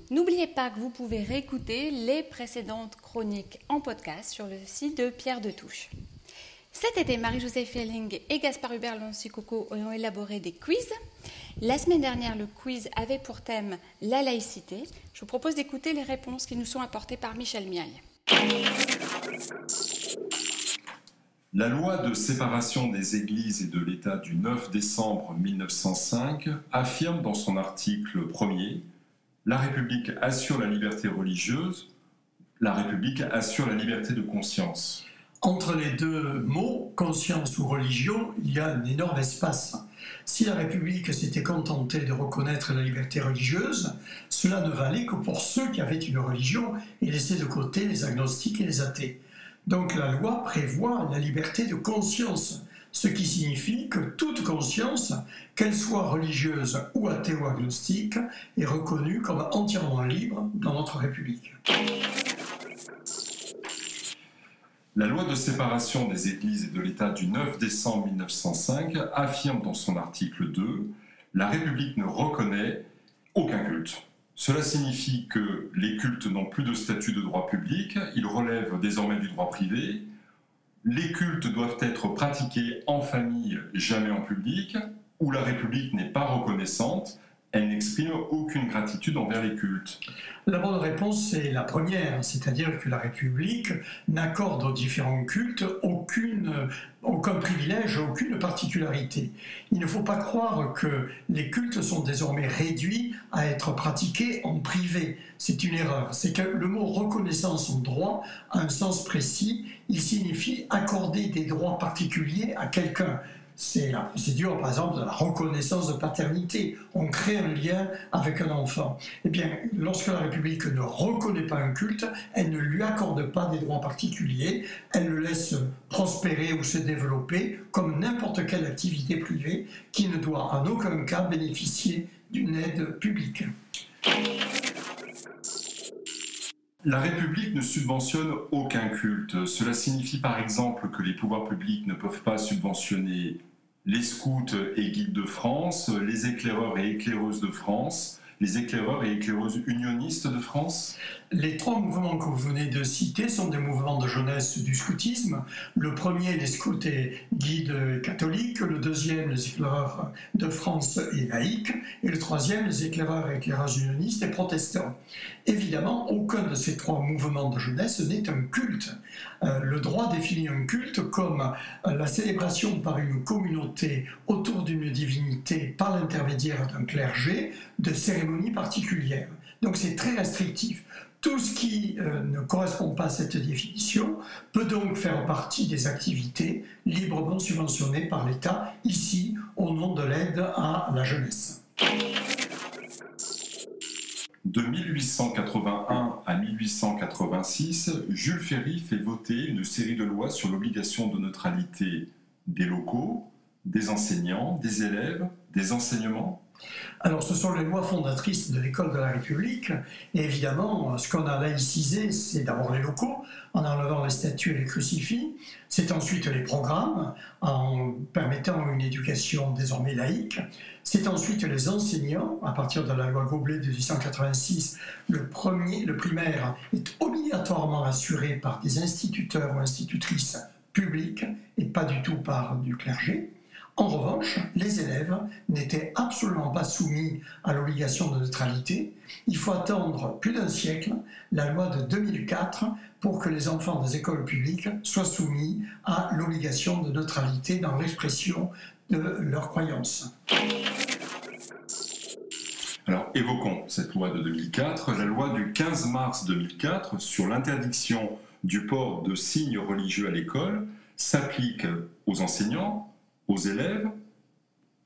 N'oubliez pas que vous pouvez réécouter les précédentes chroniques en podcast sur le site de Pierre de Touche. Cet été, Marie-Josée Felling et Gaspard Hubert Loncy-Coco ont élaboré des quiz. La semaine dernière, le quiz avait pour thème la laïcité. Je vous propose d'écouter les réponses qui nous sont apportées par Michel Miaille. La loi de séparation des églises et de l'État du 9 décembre 1905 affirme dans son article 1er La République assure la liberté religieuse, la République assure la liberté de conscience. Entre les deux mots, conscience ou religion, il y a un énorme espace. Si la République s'était contentée de reconnaître la liberté religieuse, cela ne valait que pour ceux qui avaient une religion et laissaient de côté les agnostiques et les athées. Donc la loi prévoit la liberté de conscience, ce qui signifie que toute conscience, qu'elle soit religieuse ou athée ou agnostique, est reconnue comme entièrement libre dans notre République. La loi de séparation des églises et de l'État du 9 décembre 1905 affirme dans son article 2 La République ne reconnaît aucun culte. Cela signifie que les cultes n'ont plus de statut de droit public, ils relèvent désormais du droit privé. Les cultes doivent être pratiqués en famille, jamais en public, où la République n'est pas reconnaissante, elle n'exprime aucune gratitude envers les cultes. La bonne réponse, c'est la première, c'est-à-dire que la République n'accorde aux différents cultes aucun privilège, aucune particularité. Il ne faut pas croire que les cultes sont désormais réduits à être pratiqués en privé. C'est une erreur. C'est que le mot reconnaissance en droit a un sens précis. Il signifie accorder des droits particuliers à quelqu'un c'est la procédure, par exemple, de la reconnaissance de paternité. On crée un lien avec un enfant. Eh bien, lorsque la République ne reconnaît pas un culte, elle ne lui accorde pas des droits particuliers, elle le laisse prospérer ou se développer comme n'importe quelle activité privée qui ne doit en aucun cas bénéficier d'une aide publique. La République ne subventionne aucun culte. Cela signifie par exemple que les pouvoirs publics ne peuvent pas subventionner les scouts et guides de France, les éclaireurs et éclaireuses de France, les éclaireurs et éclaireuses unionistes de France? Les trois mouvements que vous venez de citer sont des mouvements de jeunesse du scoutisme. Le premier, les scouts et guides catholiques. Le deuxième, les éclaireurs de France et laïcs. Et le troisième, les éclaireurs et éclaireuses unionistes et protestants. Évidemment, aucun de ces trois mouvements de jeunesse n'est un culte. Euh, le droit définit un culte comme euh, la célébration par une communauté autour d'une divinité par l'intermédiaire d'un clergé de cérémonies particulières. Donc c'est très restrictif. Tout ce qui euh, ne correspond pas à cette définition peut donc faire partie des activités librement subventionnées par l'État, ici au nom de l'aide à la jeunesse. De 1881 à 1886, Jules Ferry fait voter une série de lois sur l'obligation de neutralité des locaux, des enseignants, des élèves, des enseignements alors, ce sont les lois fondatrices de l'école de la République. Et évidemment, ce qu'on a laïcisé, c'est d'abord les locaux, en enlevant les statues et les crucifix. C'est ensuite les programmes, en permettant une éducation désormais laïque. C'est ensuite les enseignants. À partir de la loi Goblet de 1886, le, primaire est obligatoirement assuré par des instituteurs ou institutrices publiques et pas du tout par du clergé. En revanche, les élèves n'étaient absolument pas soumis à l'obligation de neutralité. Il faut attendre plus d'un siècle, la loi de 2004, pour que les enfants des écoles publiques soient soumis à l'obligation de neutralité dans l'expression de leurs croyances. Alors évoquons cette loi de 2004, la loi du 15 mars 2004 sur l'interdiction du port de signes religieux à l'école s'applique aux enseignants, aux élèves,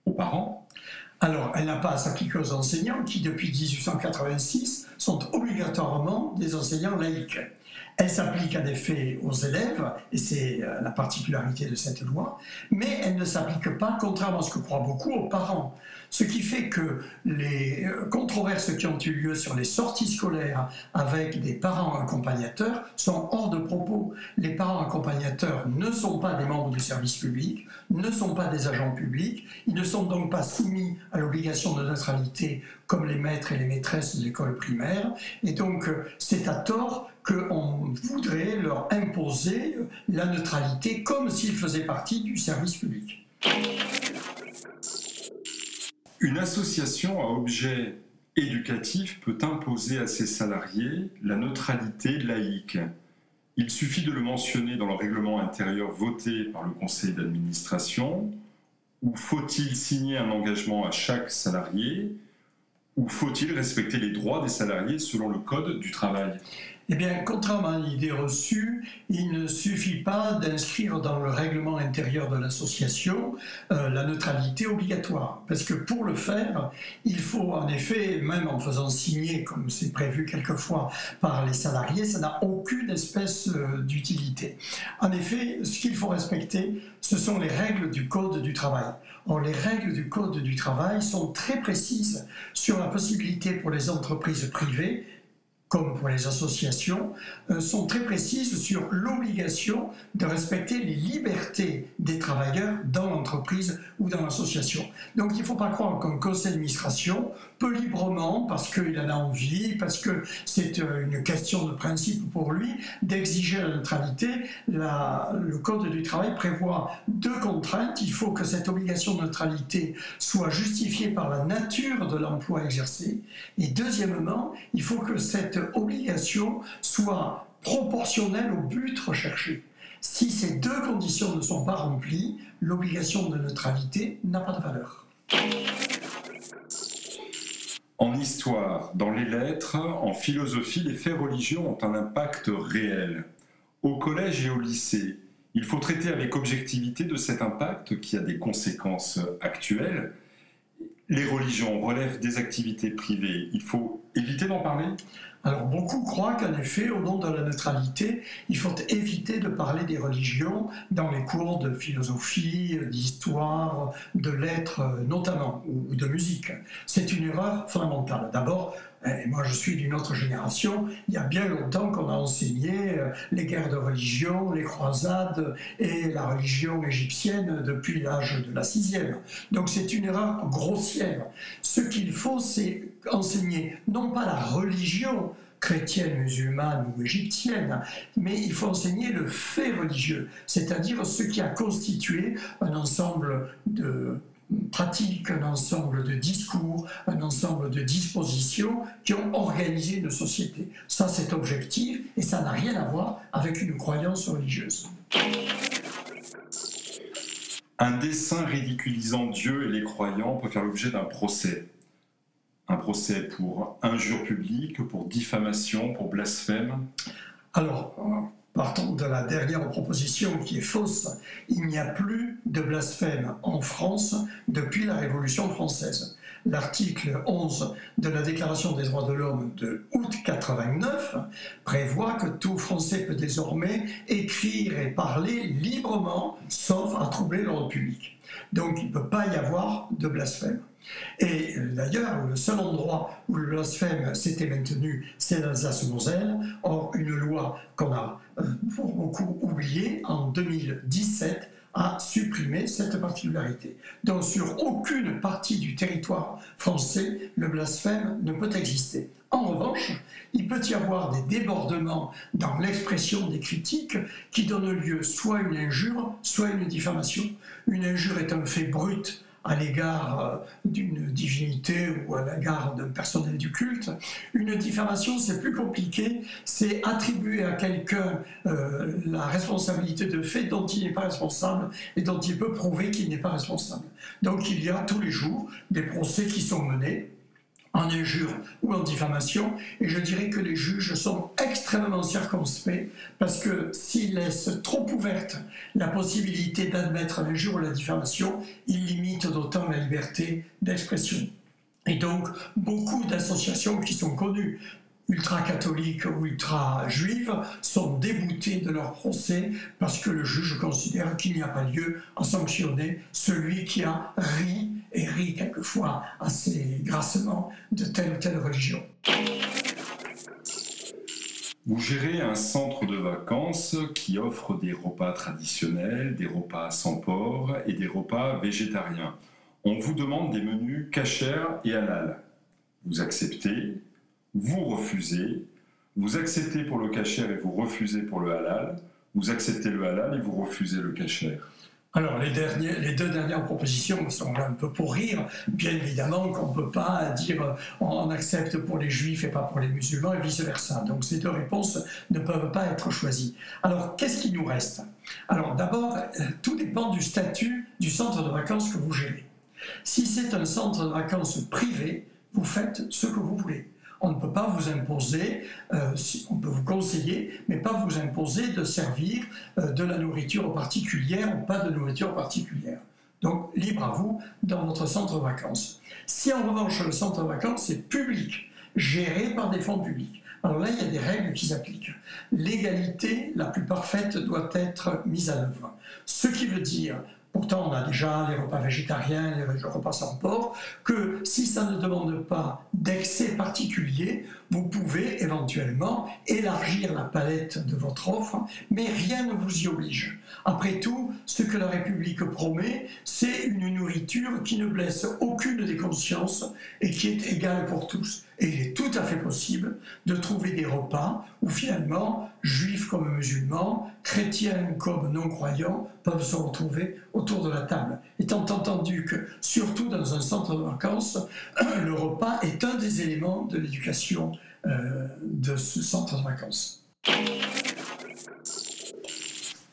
aux parents Alors, elle n'a pas à s'appliquer aux enseignants qui, depuis 1886, sont obligatoirement des enseignants laïcs. Elle s'applique en effet aux élèves, et c'est euh, la particularité de cette loi, mais elle ne s'applique pas, contrairement à ce que croient beaucoup, aux parents. Ce qui fait que les euh, controverses qui ont eu lieu sur les sorties scolaires avec des parents accompagnateurs sont hors de propos. Les parents accompagnateurs ne sont pas des membres du service public, ne sont pas des agents publics, ils ne sont donc pas soumis à l'obligation de neutralité comme les maîtres et les maîtresses de l'école primaire, et donc euh, c'est à tort qu'on voudrait leur imposer la neutralité comme s'ils faisaient partie du service public. Une association à objet éducatif peut imposer à ses salariés la neutralité laïque. Il suffit de le mentionner dans le règlement intérieur voté par le conseil d'administration, ou faut-il signer un engagement à chaque salarié, ou faut-il respecter les droits des salariés selon le Code du travail? Eh bien, contrairement à l'idée reçue, il ne suffit pas d'inscrire dans le règlement intérieur de l'association euh, la neutralité obligatoire. Parce que pour le faire, il faut en effet, même en faisant signer, comme c'est prévu quelquefois par les salariés, ça n'a aucune espèce euh, d'utilité. En effet, ce qu'il faut respecter, ce sont les règles du Code du travail. Or, les règles du Code du travail sont très précises sur la possibilité pour les entreprises privées comme pour les associations, euh, sont très précises sur l'obligation de respecter les libertés des travailleurs dans l'entreprise ou dans l'association. Donc il ne faut pas croire qu'un conseil d'administration peut librement, parce qu'il en a envie, parce que c'est euh, une question de principe pour lui, d'exiger la neutralité. le Code du travail prévoit deux contraintes. Il faut que cette obligation de neutralité soit justifiée par la nature de l'emploi exercé. Et deuxièmement, il faut que cette obligation soit proportionnelle au but recherché. Si ces deux conditions ne sont pas remplies, l'obligation de neutralité n'a pas de valeur. En histoire, dans les lettres, en philosophie, les faits religieux ont un impact réel. Au collège et au lycée, il faut traiter avec objectivité de cet impact qui a des conséquences actuelles. Les religions relèvent des activités privées. Il faut éviter d'en parler? Alors beaucoup croient qu'en effet, au nom de la neutralité, il faut éviter de parler des religions dans les cours de philosophie, d'histoire, de lettres notamment, ou de musique. C'est une erreur fondamentale. D'abord, et moi je suis d'une autre génération, il y a bien longtemps qu'on a enseigné euh, les guerres de religion, les croisades et la religion égyptienne depuis l'âge de la sixième. Donc c'est une erreur grossière. Ce qu'il faut, c'est enseigner non pas la religion, chrétienne, musulmane ou égyptienne, mais il faut enseigner le fait religieux, c'est-à-dire ce qui a constitué un ensemble de pratique un ensemble de discours, un ensemble de dispositions qui ont organisé une société. Ça, c'est objectif et ça n'a rien à voir avec une croyance religieuse. Un dessin ridiculisant Dieu et les croyants peut faire l'objet d'un procès. Un procès pour injure publique, pour diffamation, pour blasphème. Alors, Partons de la dernière proposition qui est fausse. Il n'y a plus de blasphème en France depuis la Révolution française. L'article 11 de la Déclaration des droits de l'homme de août 89 prévoit que tout Français peut désormais écrire et parler librement, sauf à troubler l'ordre public. Donc il ne peut pas y avoir de blasphème. Et euh, d'ailleurs, le seul endroit où le blasphème s'était maintenu, c'est l'Alsace-Moselle. Or, une loi qu'on a pour beaucoup oubliée en 2017 a supprimé cette particularité. Donc sur aucune partie du territoire français, le blasphème ne peut exister. En revanche, il peut y avoir des débordements dans l'expression des critiques qui donnent lieu soit à une injure, soit à une diffamation. Une injure est un fait brut à l'égard euh, d'une divinité ou à l'égard d'un personnel du culte. Une diffamation, c'est plus compliqué, c'est attribuer à quelqu'un euh, la responsabilité de fait dont il n'est pas responsable et dont il peut prouver qu'il n'est pas responsable. Donc il y a tous les jours des procès qui sont menés en injure ou en diffamation. Et je dirais que les juges sont extrêmement circonspects parce que s'ils laissent trop ouverte la possibilité d'admettre l'injure ou la diffamation, ils limitent d'autant la liberté d'expression. Et donc, beaucoup d'associations qui sont connues ultra-catholiques ou ultra-juives sont déboutées de leur procès parce que le juge considère qu'il n'y a pas lieu à sanctionner celui qui a ri et rit quelquefois assez grassement de telle ou telle religion. Vous gérez un centre de vacances qui offre des repas traditionnels, des repas sans porc et des repas végétariens. On vous demande des menus cachers et halal. Vous acceptez, vous refusez, vous acceptez pour le kasher et vous refusez pour le halal, vous acceptez le halal et vous refusez le kasher. Alors, les, deux dernières propositions sont un peu pour rire. Bien évidemment qu'on ne peut pas dire on accepte pour les juifs et pas pour les musulmans et vice-versa. Donc, ces deux réponses ne peuvent pas être choisies. Alors, qu'est-ce qui nous reste? Alors, d'abord, euh, tout dépend du statut du centre de vacances que vous gérez. Si c'est un centre de vacances privé, vous faites ce que vous voulez. On ne peut pas vous imposer, euh, on peut vous conseiller, mais pas vous imposer de servir euh, de la nourriture particulière ou pas de nourriture particulière. Donc libre à vous dans votre centre vacances. Si en revanche le centre vacances est public, géré par des fonds publics, alors là il y a des règles qui s'appliquent. L'égalité la plus parfaite doit être mise à œuvre. Ce qui veut dire Pourtant, on a déjà les repas végétariens, les repas sans porc, que si ça ne demande pas d'excès particulier, vous pouvez éventuellement élargir la palette de votre offre, mais rien ne vous y oblige. Après tout, ce que la République promet, c'est une nourriture qui ne blesse aucune des consciences et qui est égale pour tous. Et il est tout à fait possible de trouver des repas où finalement, juifs comme musulmans, chrétiens comme non-croyants, peuvent se retrouver autour de la table. Étant entendu que, surtout dans un centre de vacances, le repas est un des éléments de l'éducation de ce centre de vacances.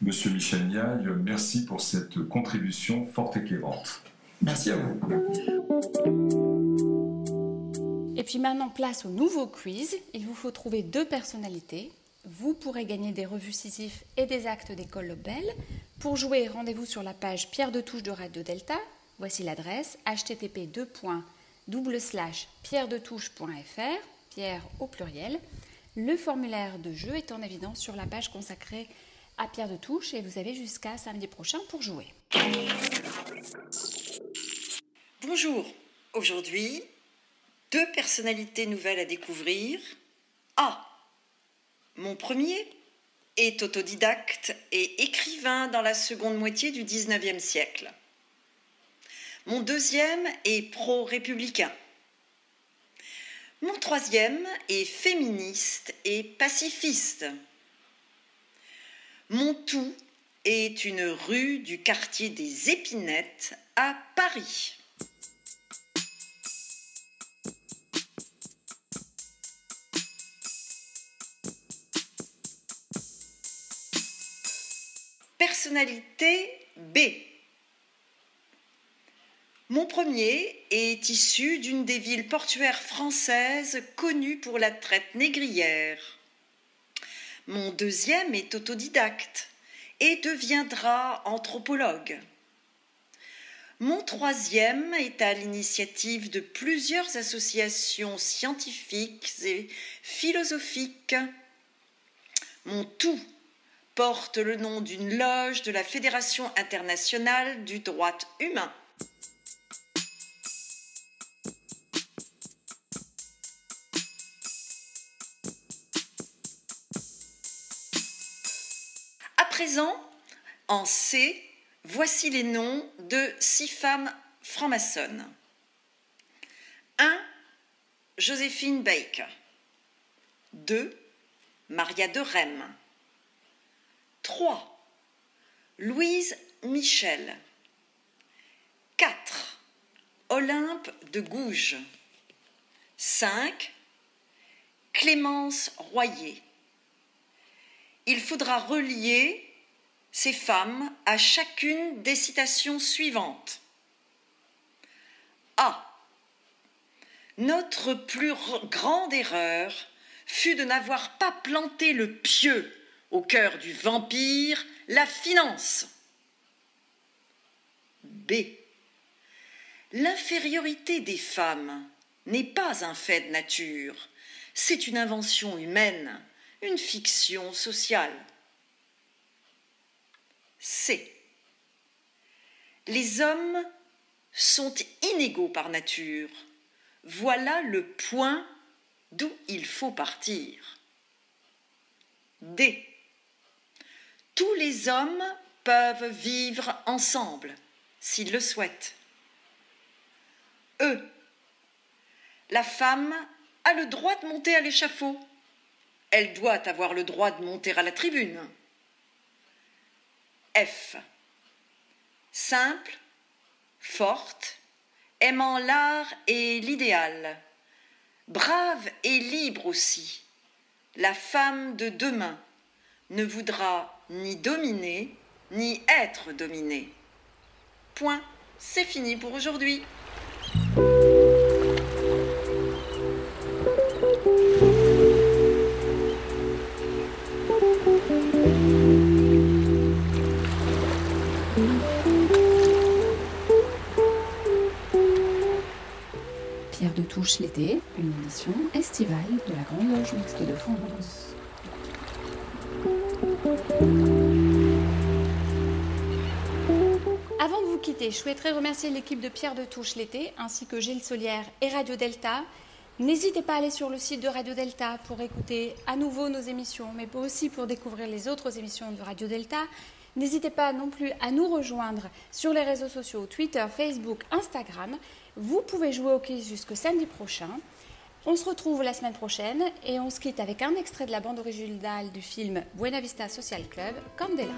Monsieur Michel Niaille, merci pour cette contribution fort éclairante. Merci à vous. Et puis maintenant, place au nouveau quiz. Il vous faut trouver deux personnalités. Vous pourrez gagner des revues Sisyphe et des actes d'école Lobel. Pour jouer, rendez-vous sur la page Pierre de Touche de Radio Delta. Voici l'adresse http pierredetouche.fr, au pluriel. Le formulaire de jeu est en évidence sur la page consacrée à Pierre de Touche et vous avez jusqu'à samedi prochain pour jouer. Bonjour, aujourd'hui deux personnalités nouvelles à découvrir. A. Mon premier est autodidacte et écrivain dans la seconde moitié du XIXe siècle. Mon deuxième est pro-républicain. Mon troisième est féministe et pacifiste. Mon tout est une rue du quartier des Épinettes à Paris. Personnalité B. Mon premier est issu d'une des villes portuaires françaises connues pour la traite négrière. Mon deuxième est autodidacte et deviendra anthropologue. Mon troisième est à l'initiative de plusieurs associations scientifiques et philosophiques. Mon tout porte le nom d'une loge de la Fédération internationale du droit humain. En C, voici les noms de six femmes franc-maçonnes. 1. Joséphine Baker. 2. Maria de Rem. 3. Louise Michel. 4. Olympe de Gouges. 5. Clémence Royer. Il faudra relier ces femmes à chacune des citations suivantes. A. Notre plus grande erreur fut de n'avoir pas planté le pieu au cœur du vampire, la finance. B. L'infériorité des femmes n'est pas un fait de nature, c'est une invention humaine, une fiction sociale. C. Les hommes sont inégaux par nature. Voilà le point d'où il faut partir. D tous les hommes peuvent vivre ensemble s'ils le souhaitent. E. La femme a le droit de monter à l'échafaud. Elle doit avoir le droit de monter à la tribune. F. Simple, forte, aimant l'art et l'idéal, brave et libre aussi, la femme de demain ne voudra ni dominer, ni être dominé. Point, c'est fini pour aujourd'hui. Touche l'été, une émission estivale de la Grande Loge Mixte de France. Avant de vous quitter, je souhaiterais remercier l'équipe de Pierre de Touche l'été, ainsi que Gilles Solière et Radio Delta. N'hésitez pas à aller sur le site de Radio Delta pour écouter à nouveau nos émissions, mais aussi pour découvrir les autres émissions de Radio Delta. N'hésitez pas non plus à nous rejoindre sur les réseaux sociaux Twitter, Facebook, Instagram. Vous pouvez jouer au quiz jusqu'au samedi prochain. On se retrouve la semaine prochaine et on se quitte avec un extrait de la bande originale du film Buena Vista Social Club, Candela.